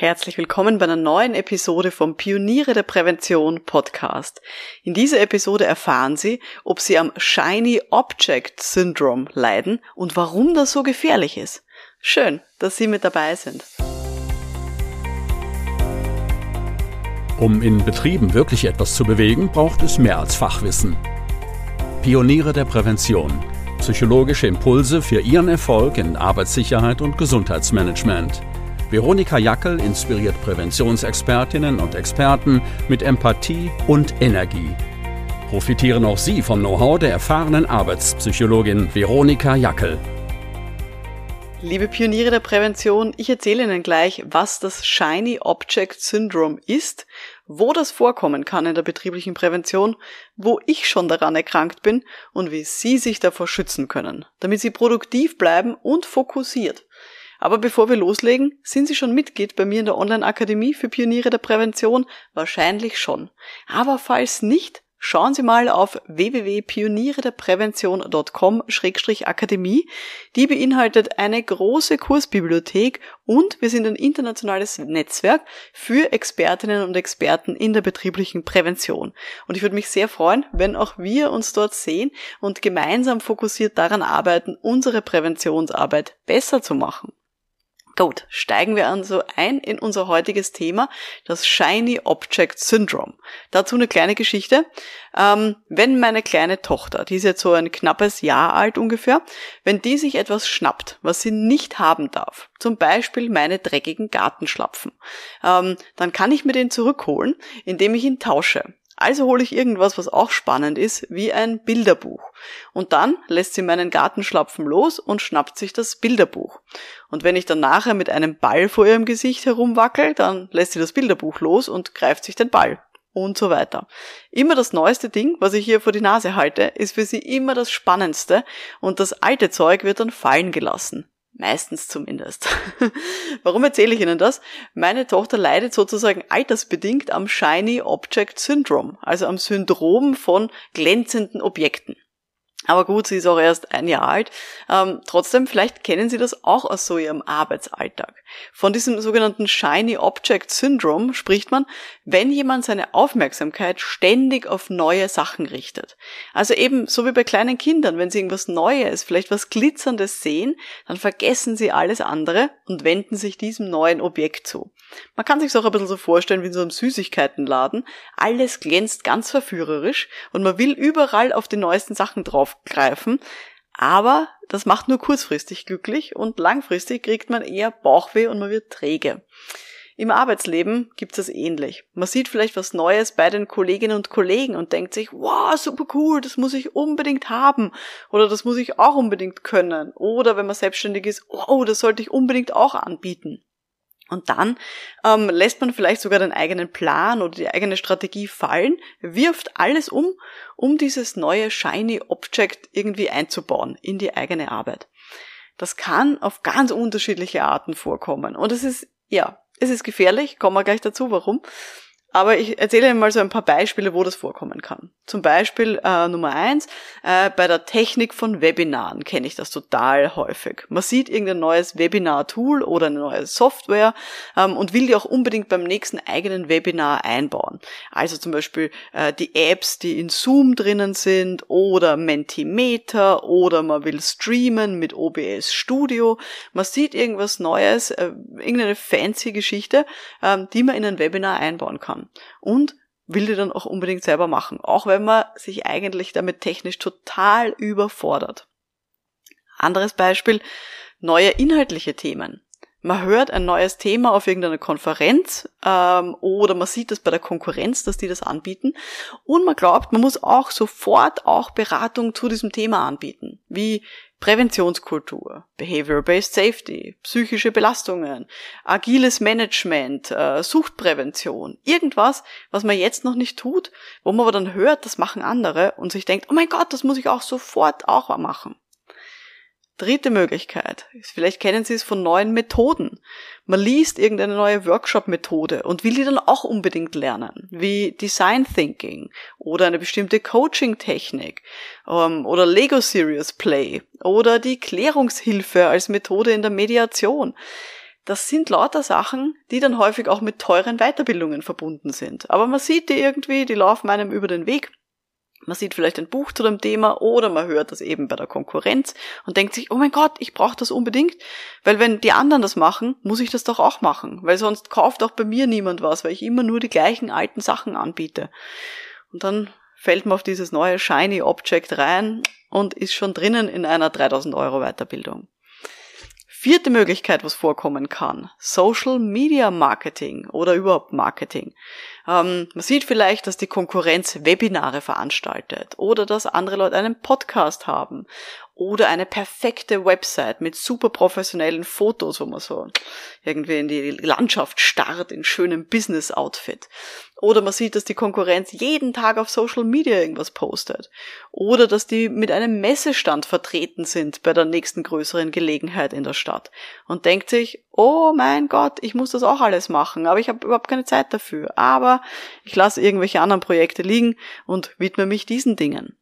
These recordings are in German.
Herzlich willkommen bei einer neuen Episode vom Pioniere der Prävention Podcast. In dieser Episode erfahren Sie, ob Sie am Shiny Object Syndrome leiden und warum das so gefährlich ist. Schön, dass Sie mit dabei sind. Um in Betrieben wirklich etwas zu bewegen, braucht es mehr als Fachwissen. Pioniere der Prävention. Psychologische Impulse für Ihren Erfolg in Arbeitssicherheit und Gesundheitsmanagement. Veronika Jackel inspiriert Präventionsexpertinnen und Experten mit Empathie und Energie. Profitieren auch Sie vom Know-how der erfahrenen Arbeitspsychologin Veronika Jackel. Liebe Pioniere der Prävention, ich erzähle Ihnen gleich, was das Shiny Object Syndrome ist, wo das vorkommen kann in der betrieblichen Prävention, wo ich schon daran erkrankt bin und wie Sie sich davor schützen können, damit Sie produktiv bleiben und fokussiert. Aber bevor wir loslegen, sind Sie schon Mitglied bei mir in der Online-Akademie für Pioniere der Prävention? Wahrscheinlich schon. Aber falls nicht, schauen Sie mal auf www.pionierederprävention.com-akademie. Die beinhaltet eine große Kursbibliothek und wir sind ein internationales Netzwerk für Expertinnen und Experten in der betrieblichen Prävention. Und ich würde mich sehr freuen, wenn auch wir uns dort sehen und gemeinsam fokussiert daran arbeiten, unsere Präventionsarbeit besser zu machen. Gut, steigen wir also ein in unser heutiges Thema, das Shiny Object Syndrome. Dazu eine kleine Geschichte. Ähm, wenn meine kleine Tochter, die ist jetzt so ein knappes Jahr alt ungefähr, wenn die sich etwas schnappt, was sie nicht haben darf, zum Beispiel meine dreckigen Gartenschlapfen, ähm, dann kann ich mir den zurückholen, indem ich ihn tausche. Also hole ich irgendwas, was auch spannend ist, wie ein Bilderbuch. Und dann lässt sie meinen Gartenschlapfen los und schnappt sich das Bilderbuch. Und wenn ich dann nachher mit einem Ball vor ihrem Gesicht herumwackel, dann lässt sie das Bilderbuch los und greift sich den Ball. Und so weiter. Immer das neueste Ding, was ich hier vor die Nase halte, ist für sie immer das Spannendste und das alte Zeug wird dann fallen gelassen. Meistens zumindest. Warum erzähle ich Ihnen das? Meine Tochter leidet sozusagen altersbedingt am Shiny Object Syndrome, also am Syndrom von glänzenden Objekten. Aber gut, sie ist auch erst ein Jahr alt. Ähm, trotzdem, vielleicht kennen Sie das auch aus so Ihrem Arbeitsalltag. Von diesem sogenannten Shiny Object Syndrome spricht man, wenn jemand seine Aufmerksamkeit ständig auf neue Sachen richtet. Also eben so wie bei kleinen Kindern, wenn sie irgendwas Neues, vielleicht was Glitzerndes sehen, dann vergessen sie alles andere und wenden sich diesem neuen Objekt zu. Man kann sich auch ein bisschen so vorstellen wie in so einem Süßigkeitenladen. Alles glänzt ganz verführerisch und man will überall auf die neuesten Sachen draufgreifen. Aber das macht nur kurzfristig glücklich und langfristig kriegt man eher Bauchweh und man wird träge. Im Arbeitsleben gibt's das ähnlich. Man sieht vielleicht was Neues bei den Kolleginnen und Kollegen und denkt sich, wow, super cool, das muss ich unbedingt haben oder das muss ich auch unbedingt können. Oder wenn man selbstständig ist, oh, das sollte ich unbedingt auch anbieten. Und dann ähm, lässt man vielleicht sogar den eigenen Plan oder die eigene Strategie fallen, wirft alles um, um dieses neue Shiny Object irgendwie einzubauen in die eigene Arbeit. Das kann auf ganz unterschiedliche Arten vorkommen. Und es ist, ja, es ist gefährlich, kommen wir gleich dazu, warum. Aber ich erzähle Ihnen mal so ein paar Beispiele, wo das vorkommen kann. Zum Beispiel äh, Nummer eins, äh, bei der Technik von Webinaren kenne ich das total häufig. Man sieht irgendein neues Webinar-Tool oder eine neue Software ähm, und will die auch unbedingt beim nächsten eigenen Webinar einbauen. Also zum Beispiel äh, die Apps, die in Zoom drinnen sind oder Mentimeter oder man will streamen mit OBS Studio. Man sieht irgendwas Neues, äh, irgendeine fancy Geschichte, ähm, die man in ein Webinar einbauen kann Und will die dann auch unbedingt selber machen, auch wenn man sich eigentlich damit technisch total überfordert. Anderes Beispiel, neue inhaltliche Themen. Man hört ein neues Thema auf irgendeiner Konferenz ähm, oder man sieht das bei der Konkurrenz, dass die das anbieten und man glaubt, man muss auch sofort auch Beratung zu diesem Thema anbieten, wie Präventionskultur, Behavioral-Based Safety, psychische Belastungen, agiles Management, äh, Suchtprävention, irgendwas, was man jetzt noch nicht tut, wo man aber dann hört, das machen andere und sich denkt, oh mein Gott, das muss ich auch sofort auch machen. Dritte Möglichkeit, vielleicht kennen Sie es von neuen Methoden. Man liest irgendeine neue Workshop-Methode und will die dann auch unbedingt lernen, wie Design Thinking oder eine bestimmte Coaching-Technik ähm, oder Lego Serious Play oder die Klärungshilfe als Methode in der Mediation. das sind lauter Sachen, die dann häufig auch mit teuren Weiterbildungen verbunden sind. Aber man sieht die irgendwie, die laufen einem über den Weg. Man sieht vielleicht ein Buch zu dem Thema oder man hört das eben bei der Konkurrenz und denkt sich, oh mein Gott, ich brauche das unbedingt, weil wenn die anderen das machen, muss ich das doch auch machen, weil sonst kauft auch bei mir niemand was, weil ich immer nur die gleichen alten Sachen anbiete. Und dann fällt man auf dieses neue Shiny Object rein und ist schon drinnen in einer 3000 Euro Weiterbildung. Vierte Möglichkeit, was vorkommen kann. Social Media Marketing oder überhaupt Marketing. Ähm, man sieht vielleicht, dass die Konkurrenz Webinare veranstaltet oder dass andere Leute einen Podcast haben oder eine perfekte Website mit super professionellen Fotos, wo man so irgendwie in die Landschaft starrt in schönem Business-Outfit. Oder man sieht, dass die Konkurrenz jeden Tag auf Social Media irgendwas postet. Oder dass die mit einem Messestand vertreten sind bei der nächsten größeren Gelegenheit in der Stadt. Und denkt sich, oh mein Gott, ich muss das auch alles machen, aber ich habe überhaupt keine Zeit dafür. Aber ich lasse irgendwelche anderen Projekte liegen und widme mich diesen Dingen.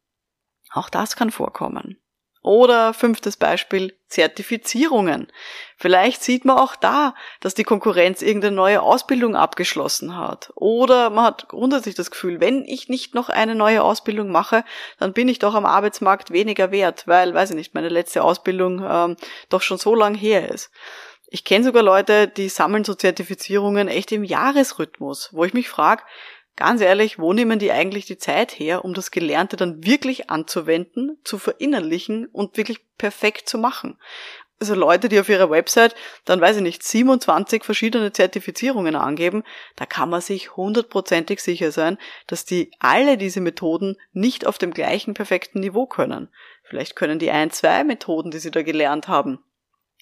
Auch das kann vorkommen. Oder fünftes Beispiel, Zertifizierungen. Vielleicht sieht man auch da, dass die Konkurrenz irgendeine neue Ausbildung abgeschlossen hat. Oder man hat grundsätzlich das Gefühl, wenn ich nicht noch eine neue Ausbildung mache, dann bin ich doch am Arbeitsmarkt weniger wert, weil, weiß ich nicht, meine letzte Ausbildung ähm, doch schon so lang her ist. Ich kenne sogar Leute, die sammeln so Zertifizierungen echt im Jahresrhythmus, wo ich mich frage, Ganz ehrlich, wo nehmen die eigentlich die Zeit her, um das Gelernte dann wirklich anzuwenden, zu verinnerlichen und wirklich perfekt zu machen? Also Leute, die auf ihrer Website dann, weiß ich nicht, 27 verschiedene Zertifizierungen angeben, da kann man sich hundertprozentig sicher sein, dass die alle diese Methoden nicht auf dem gleichen perfekten Niveau können. Vielleicht können die ein, zwei Methoden, die sie da gelernt haben,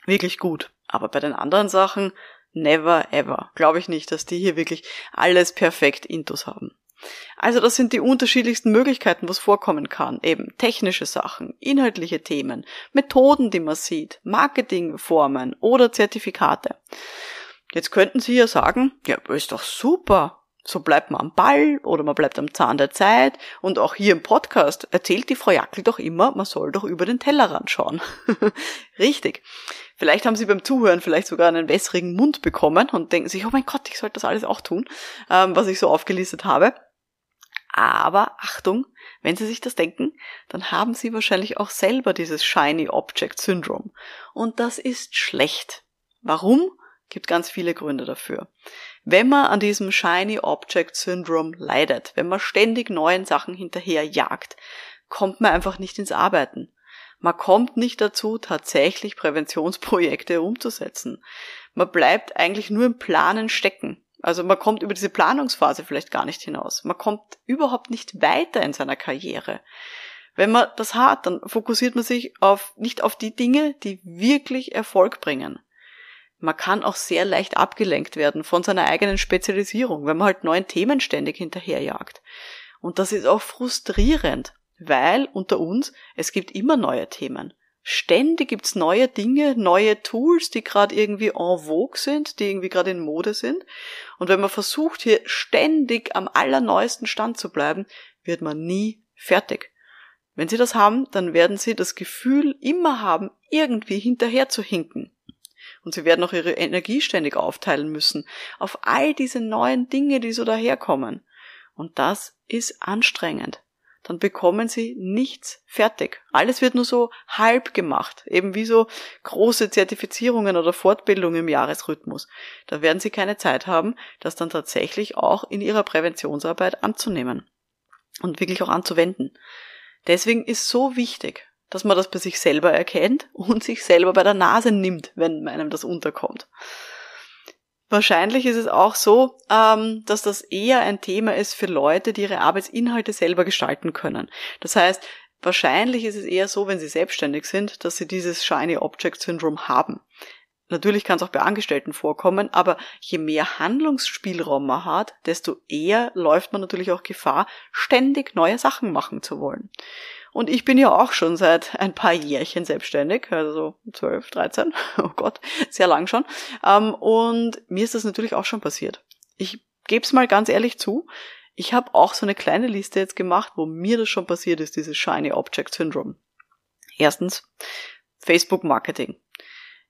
wirklich gut. Aber bei den anderen Sachen, Never ever. Glaube ich nicht, dass die hier wirklich alles perfekt intus haben. Also das sind die unterschiedlichsten Möglichkeiten, was vorkommen kann. Eben technische Sachen, inhaltliche Themen, Methoden, die man sieht, Marketingformen oder Zertifikate. Jetzt könnten Sie ja sagen, ja, ist doch super. So bleibt man am Ball oder man bleibt am Zahn der Zeit. Und auch hier im Podcast erzählt die Frau Jackel doch immer, man soll doch über den Tellerrand schauen. Richtig. Vielleicht haben sie beim Zuhören vielleicht sogar einen wässrigen Mund bekommen und denken sich, oh mein Gott, ich sollte das alles auch tun, ähm, was ich so aufgelistet habe. Aber Achtung, wenn Sie sich das denken, dann haben Sie wahrscheinlich auch selber dieses Shiny Object Syndrome. Und das ist schlecht. Warum? Gibt ganz viele Gründe dafür. Wenn man an diesem Shiny Object Syndrome leidet, wenn man ständig neuen Sachen hinterherjagt, kommt man einfach nicht ins Arbeiten. Man kommt nicht dazu, tatsächlich Präventionsprojekte umzusetzen. Man bleibt eigentlich nur im Planen stecken. Also man kommt über diese Planungsphase vielleicht gar nicht hinaus. Man kommt überhaupt nicht weiter in seiner Karriere. Wenn man das hat, dann fokussiert man sich auf, nicht auf die Dinge, die wirklich Erfolg bringen. Man kann auch sehr leicht abgelenkt werden von seiner eigenen Spezialisierung, wenn man halt neuen Themen ständig hinterherjagt. Und das ist auch frustrierend. Weil unter uns, es gibt immer neue Themen. Ständig gibt's neue Dinge, neue Tools, die gerade irgendwie en vogue sind, die irgendwie gerade in Mode sind. Und wenn man versucht, hier ständig am allerneuesten Stand zu bleiben, wird man nie fertig. Wenn Sie das haben, dann werden Sie das Gefühl immer haben, irgendwie hinterher zu hinken. Und Sie werden auch Ihre Energie ständig aufteilen müssen auf all diese neuen Dinge, die so daherkommen. Und das ist anstrengend dann bekommen sie nichts fertig. Alles wird nur so halb gemacht, eben wie so große Zertifizierungen oder Fortbildungen im Jahresrhythmus. Da werden sie keine Zeit haben, das dann tatsächlich auch in ihrer Präventionsarbeit anzunehmen und wirklich auch anzuwenden. Deswegen ist so wichtig, dass man das bei sich selber erkennt und sich selber bei der Nase nimmt, wenn einem das unterkommt. Wahrscheinlich ist es auch so, ähm, dass das eher ein Thema ist für Leute, die ihre Arbeitsinhalte selber gestalten können. Das heißt, wahrscheinlich ist es eher so, wenn sie selbstständig sind, dass sie dieses Shiny Object Syndrome haben. Natürlich kann es auch bei Angestellten vorkommen, aber je mehr Handlungsspielraum man hat, desto eher läuft man natürlich auch Gefahr, ständig neue Sachen machen zu wollen. Und ich bin ja auch schon seit ein paar Jährchen selbstständig, also 12, 13, oh Gott, sehr lang schon. Ähm, und mir ist das natürlich auch schon passiert. Ich gebe es mal ganz ehrlich zu, ich habe auch so eine kleine Liste jetzt gemacht, wo mir das schon passiert ist, dieses Shiny Object Syndrome. Erstens, Facebook Marketing.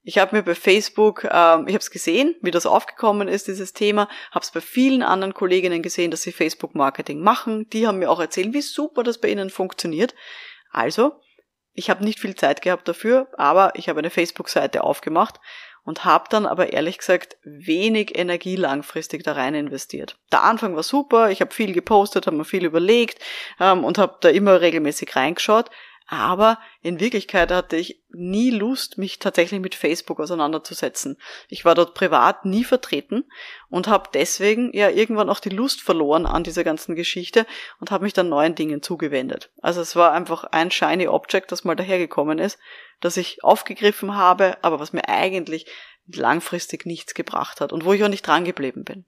Ich habe mir bei Facebook, ähm, ich habe es gesehen, wie das aufgekommen ist, dieses Thema, habe es bei vielen anderen Kolleginnen gesehen, dass sie Facebook-Marketing machen. Die haben mir auch erzählt, wie super das bei ihnen funktioniert. Also, ich habe nicht viel Zeit gehabt dafür, aber ich habe eine Facebook-Seite aufgemacht und habe dann aber ehrlich gesagt wenig Energie langfristig da rein investiert. Der Anfang war super, ich habe viel gepostet, habe mir viel überlegt ähm, und habe da immer regelmäßig reingeschaut, aber in Wirklichkeit hatte ich nie Lust, mich tatsächlich mit Facebook auseinanderzusetzen. Ich war dort privat nie vertreten und habe deswegen ja irgendwann auch die Lust verloren an dieser ganzen Geschichte und habe mich dann neuen Dingen zugewendet. Also es war einfach ein shiny Object, das mal dahergekommen ist, das ich aufgegriffen habe, aber was mir eigentlich langfristig nichts gebracht hat und wo ich auch nicht dran geblieben bin.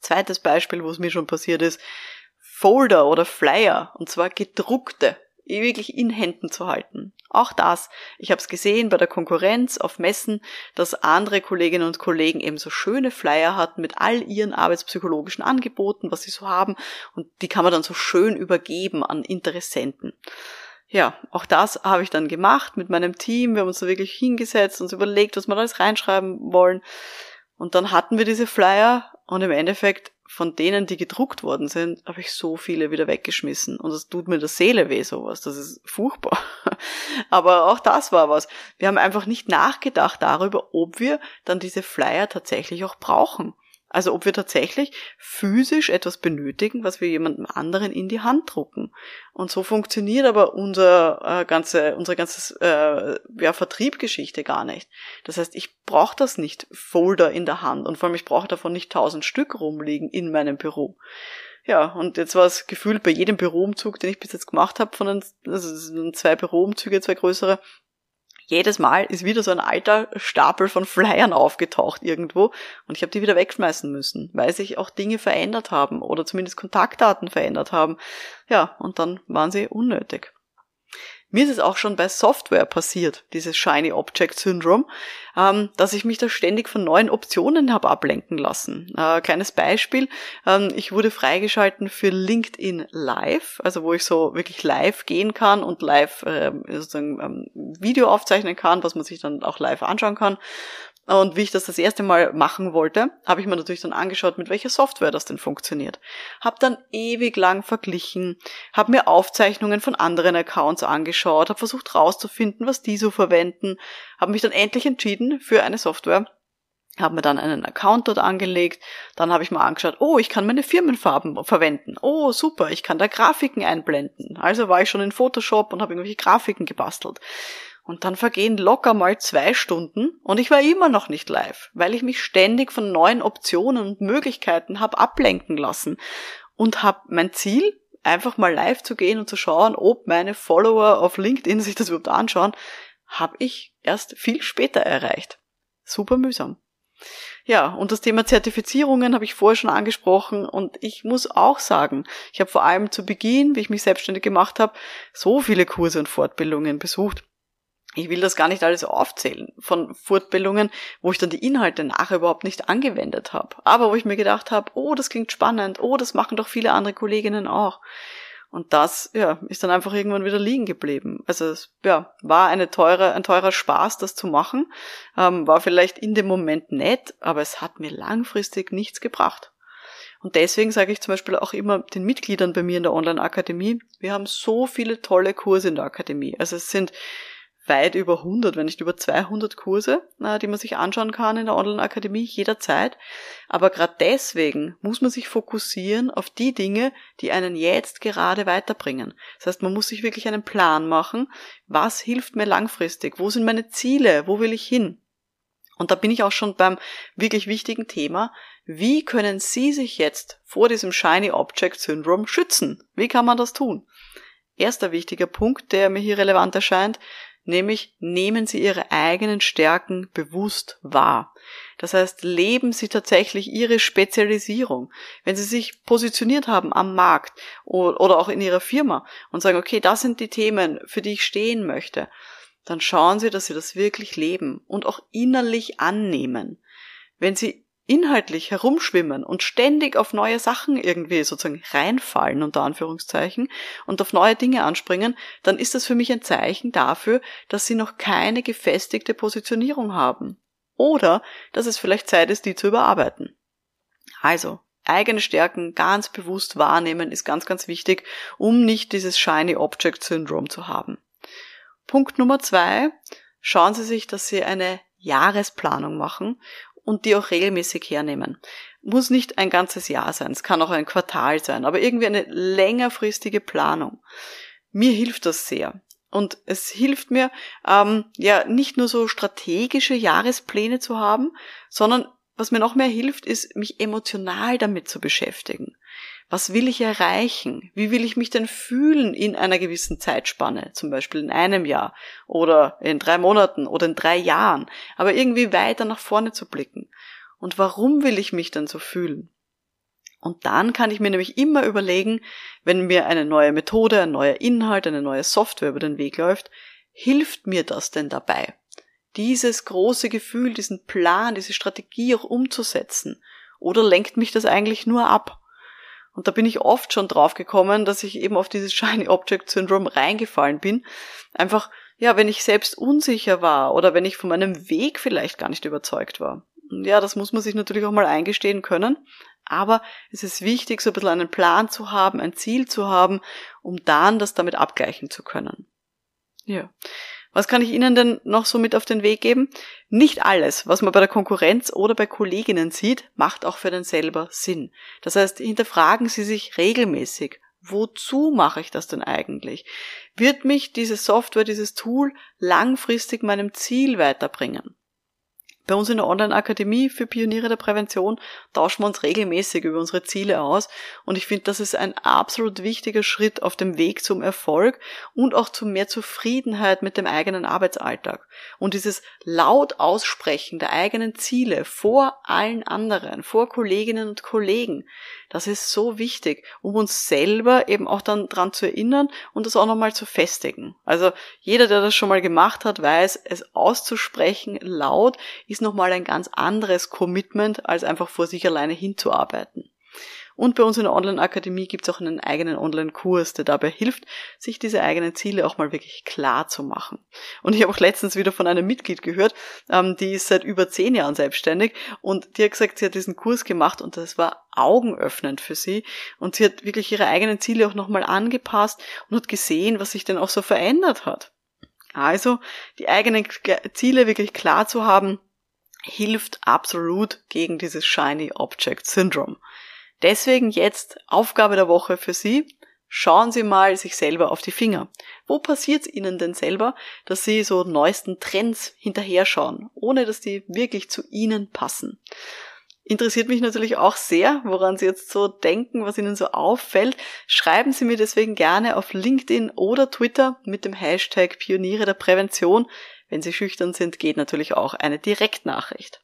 Zweites Beispiel, wo es mir schon passiert ist, Folder oder Flyer, und zwar gedruckte wirklich in Händen zu halten. Auch das. Ich habe es gesehen bei der Konkurrenz auf Messen, dass andere Kolleginnen und Kollegen eben so schöne Flyer hatten mit all ihren arbeitspsychologischen Angeboten, was sie so haben, und die kann man dann so schön übergeben an Interessenten. Ja, auch das habe ich dann gemacht mit meinem Team. Wir haben uns da wirklich hingesetzt, uns überlegt, was wir alles reinschreiben wollen. Und dann hatten wir diese Flyer und im Endeffekt von denen, die gedruckt worden sind, habe ich so viele wieder weggeschmissen. Und das tut mir der Seele weh, sowas. Das ist furchtbar. Aber auch das war was. Wir haben einfach nicht nachgedacht darüber, ob wir dann diese Flyer tatsächlich auch brauchen. Also ob wir tatsächlich physisch etwas benötigen, was wir jemandem anderen in die Hand drucken. Und so funktioniert aber unser äh, ganze, unsere ganze äh, ja, Vertriebgeschichte gar nicht. Das heißt, ich brauche das nicht Folder in der Hand und vor allem ich brauche davon nicht tausend Stück rumliegen in meinem Büro. Ja, und jetzt war es gefühlt bei jedem Büroumzug, den ich bis jetzt gemacht habe, von den also zwei Büroumzüge, zwei größere, jedes Mal ist wieder so ein alter Stapel von Flyern aufgetaucht irgendwo und ich habe die wieder wegschmeißen müssen, weil sich auch Dinge verändert haben oder zumindest Kontaktdaten verändert haben. Ja, und dann waren sie unnötig. Mir ist es auch schon bei Software passiert, dieses Shiny Object Syndrome, ähm, dass ich mich da ständig von neuen Optionen habe ablenken lassen. Äh, kleines Beispiel, ähm, ich wurde freigeschalten für LinkedIn Live, also wo ich so wirklich live gehen kann und live äh, sozusagen ähm, Video aufzeichnen kann, was man sich dann auch live anschauen kann. Und wie ich das das erste Mal machen wollte, habe ich mir natürlich dann angeschaut, mit welcher Software das denn funktioniert. Habe dann ewig lang verglichen, habe mir Aufzeichnungen von anderen Accounts angeschaut, habe versucht rauszufinden, was die so verwenden, habe mich dann endlich entschieden für eine Software, habe mir dann einen Account dort angelegt, dann habe ich mal angeschaut, oh, ich kann meine Firmenfarben verwenden, oh, super, ich kann da Grafiken einblenden. Also war ich schon in Photoshop und habe irgendwelche Grafiken gebastelt. Und dann vergehen locker mal zwei Stunden und ich war immer noch nicht live, weil ich mich ständig von neuen Optionen und Möglichkeiten habe ablenken lassen und habe mein Ziel, einfach mal live zu gehen und zu schauen, ob meine Follower auf LinkedIn sich das überhaupt anschauen, habe ich erst viel später erreicht. Super mühsam. Ja, und das Thema Zertifizierungen habe ich vorher schon angesprochen und ich muss auch sagen, ich habe vor allem zu Beginn, wie ich mich selbstständig gemacht habe, so viele Kurse und Fortbildungen besucht ich will das gar nicht alles aufzählen von Fortbildungen, wo ich dann die Inhalte nachher überhaupt nicht angewendet habe. Aber wo ich mir gedacht habe, oh, das klingt spannend, oh, das machen doch viele andere Kolleginnen auch. Und das, ja, ist dann einfach irgendwann wieder liegen geblieben. Also es, ja, war eine teure, ein teurer Spaß, das zu machen. Ähm, war vielleicht in dem Moment nett, aber es hat mir langfristig nichts gebracht. Und deswegen sage ich zum Beispiel auch immer den Mitgliedern bei mir in der Online-Akademie, wir haben so viele tolle Kurse in der Akademie. Also es sind weit über 100, wenn nicht über 200 Kurse, äh, die man sich anschauen kann in der Online-Akademie jederzeit. Aber gerade deswegen muss man sich fokussieren auf die Dinge, die einen jetzt gerade weiterbringen. Das heißt, man muss sich wirklich einen Plan machen, was hilft mir langfristig, wo sind meine Ziele, wo will ich hin. Und da bin ich auch schon beim wirklich wichtigen Thema. Wie können Sie sich jetzt vor diesem Shiny Object Syndrome schützen? Wie kann man das tun? Erster wichtiger Punkt, der mir hier relevant erscheint, nämlich nehmen Sie Ihre eigenen Stärken bewusst wahr. Das heißt, leben Sie tatsächlich Ihre Spezialisierung. Wenn Sie sich positioniert haben am Markt oder auch in Ihrer Firma und sagen, okay, das sind die Themen, für die ich stehen möchte, dann schauen Sie, dass Sie das wirklich leben und auch innerlich annehmen. Wenn Sie inhaltlich herumschwimmen und ständig auf neue Sachen irgendwie sozusagen reinfallen, unter Anführungszeichen, und auf neue Dinge anspringen, dann ist das für mich ein Zeichen dafür, dass sie noch keine gefestigte Positionierung haben. Oder dass es vielleicht Zeit ist, die zu überarbeiten. Also, eigene Stärken ganz bewusst wahrnehmen ist ganz, ganz wichtig, um nicht dieses Shiny Object Syndrome zu haben. Punkt Nummer zwei, schauen Sie sich, dass Sie eine Jahresplanung machen und die auch regelmäßig hernehmen. Muss nicht ein ganzes Jahr sein, es kann auch ein Quartal sein, aber irgendwie eine längerfristige Planung. Mir hilft das sehr. Und es hilft mir, ähm, ja, nicht nur so strategische Jahrespläne zu haben, sondern was mir noch mehr hilft, ist, mich emotional damit zu beschäftigen. Was will ich erreichen? Wie will ich mich denn fühlen in einer gewissen Zeitspanne? Zum Beispiel in einem Jahr oder in drei Monaten oder in drei Jahren. Aber irgendwie weiter nach vorne zu blicken. Und warum will ich mich denn so fühlen? Und dann kann ich mir nämlich immer überlegen, wenn mir eine neue Methode, ein neuer Inhalt, eine neue Software über den Weg läuft, hilft mir das denn dabei? Dieses große Gefühl, diesen Plan, diese Strategie auch umzusetzen? Oder lenkt mich das eigentlich nur ab? Und da bin ich oft schon drauf gekommen, dass ich eben auf dieses Shiny Object Syndrome reingefallen bin. Einfach, ja, wenn ich selbst unsicher war oder wenn ich von meinem Weg vielleicht gar nicht überzeugt war. Ja, das muss man sich natürlich auch mal eingestehen können. Aber es ist wichtig, so ein bisschen einen Plan zu haben, ein Ziel zu haben, um dann das damit abgleichen zu können. Ja. Was kann ich Ihnen denn noch so mit auf den Weg geben? Nicht alles, was man bei der Konkurrenz oder bei Kolleginnen sieht, macht auch für den selber Sinn. Das heißt, hinterfragen Sie sich regelmäßig. Wozu mache ich das denn eigentlich? Wird mich diese Software, dieses Tool langfristig meinem Ziel weiterbringen? Bei uns in der Online-Akademie für Pioniere der Prävention tauschen wir uns regelmäßig über unsere Ziele aus und ich finde, das ist ein absolut wichtiger Schritt auf dem Weg zum Erfolg und auch zu mehr Zufriedenheit mit dem eigenen Arbeitsalltag. Und dieses laut Aussprechen der eigenen Ziele vor allen anderen, vor Kolleginnen und Kollegen, das ist so wichtig, um uns selber eben auch dann dran zu erinnern und das auch nochmal zu festigen. Also jeder, der das schon mal gemacht hat, weiß, es auszusprechen laut ist nochmal ein ganz anderes Commitment, als einfach vor sich alleine hinzuarbeiten. Und bei uns in der Online-Akademie gibt es auch einen eigenen Online-Kurs, der dabei hilft, sich diese eigenen Ziele auch mal wirklich klar zu machen. Und ich habe auch letztens wieder von einem Mitglied gehört, ähm, die ist seit über zehn Jahren selbstständig und die hat gesagt, sie hat diesen Kurs gemacht und das war augenöffnend für sie. Und sie hat wirklich ihre eigenen Ziele auch nochmal angepasst und hat gesehen, was sich denn auch so verändert hat. Also die eigenen Ziele wirklich klar zu haben, hilft absolut gegen dieses Shiny Object Syndrome. Deswegen jetzt Aufgabe der Woche für Sie. Schauen Sie mal sich selber auf die Finger. Wo passiert es Ihnen denn selber, dass Sie so neuesten Trends hinterher schauen, ohne dass die wirklich zu Ihnen passen? Interessiert mich natürlich auch sehr, woran Sie jetzt so denken, was Ihnen so auffällt. Schreiben Sie mir deswegen gerne auf LinkedIn oder Twitter mit dem Hashtag Pioniere der Prävention. Wenn Sie schüchtern sind, geht natürlich auch eine Direktnachricht.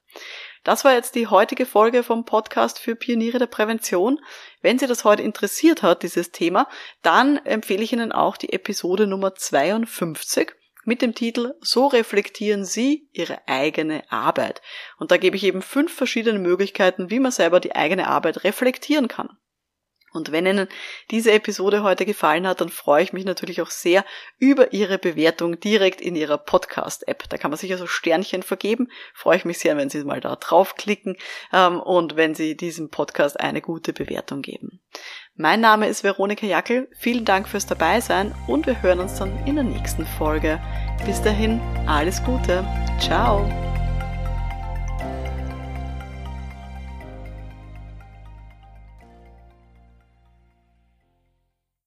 Das war jetzt die heutige Folge vom Podcast für Pioniere der Prävention. Wenn Sie das heute interessiert hat, dieses Thema, dann empfehle ich Ihnen auch die Episode Nummer 52 mit dem Titel So reflektieren Sie Ihre eigene Arbeit. Und da gebe ich eben fünf verschiedene Möglichkeiten, wie man selber die eigene Arbeit reflektieren kann. Und wenn Ihnen diese Episode heute gefallen hat, dann freue ich mich natürlich auch sehr über Ihre Bewertung direkt in Ihrer Podcast-App. Da kann man sich also Sternchen vergeben. Freue ich mich sehr, wenn Sie mal da draufklicken ähm, und wenn Sie diesem Podcast eine gute Bewertung geben. Mein Name ist Veronika Jackel. Vielen Dank fürs Dabeisein und wir hören uns dann in der nächsten Folge. Bis dahin, alles Gute. Ciao.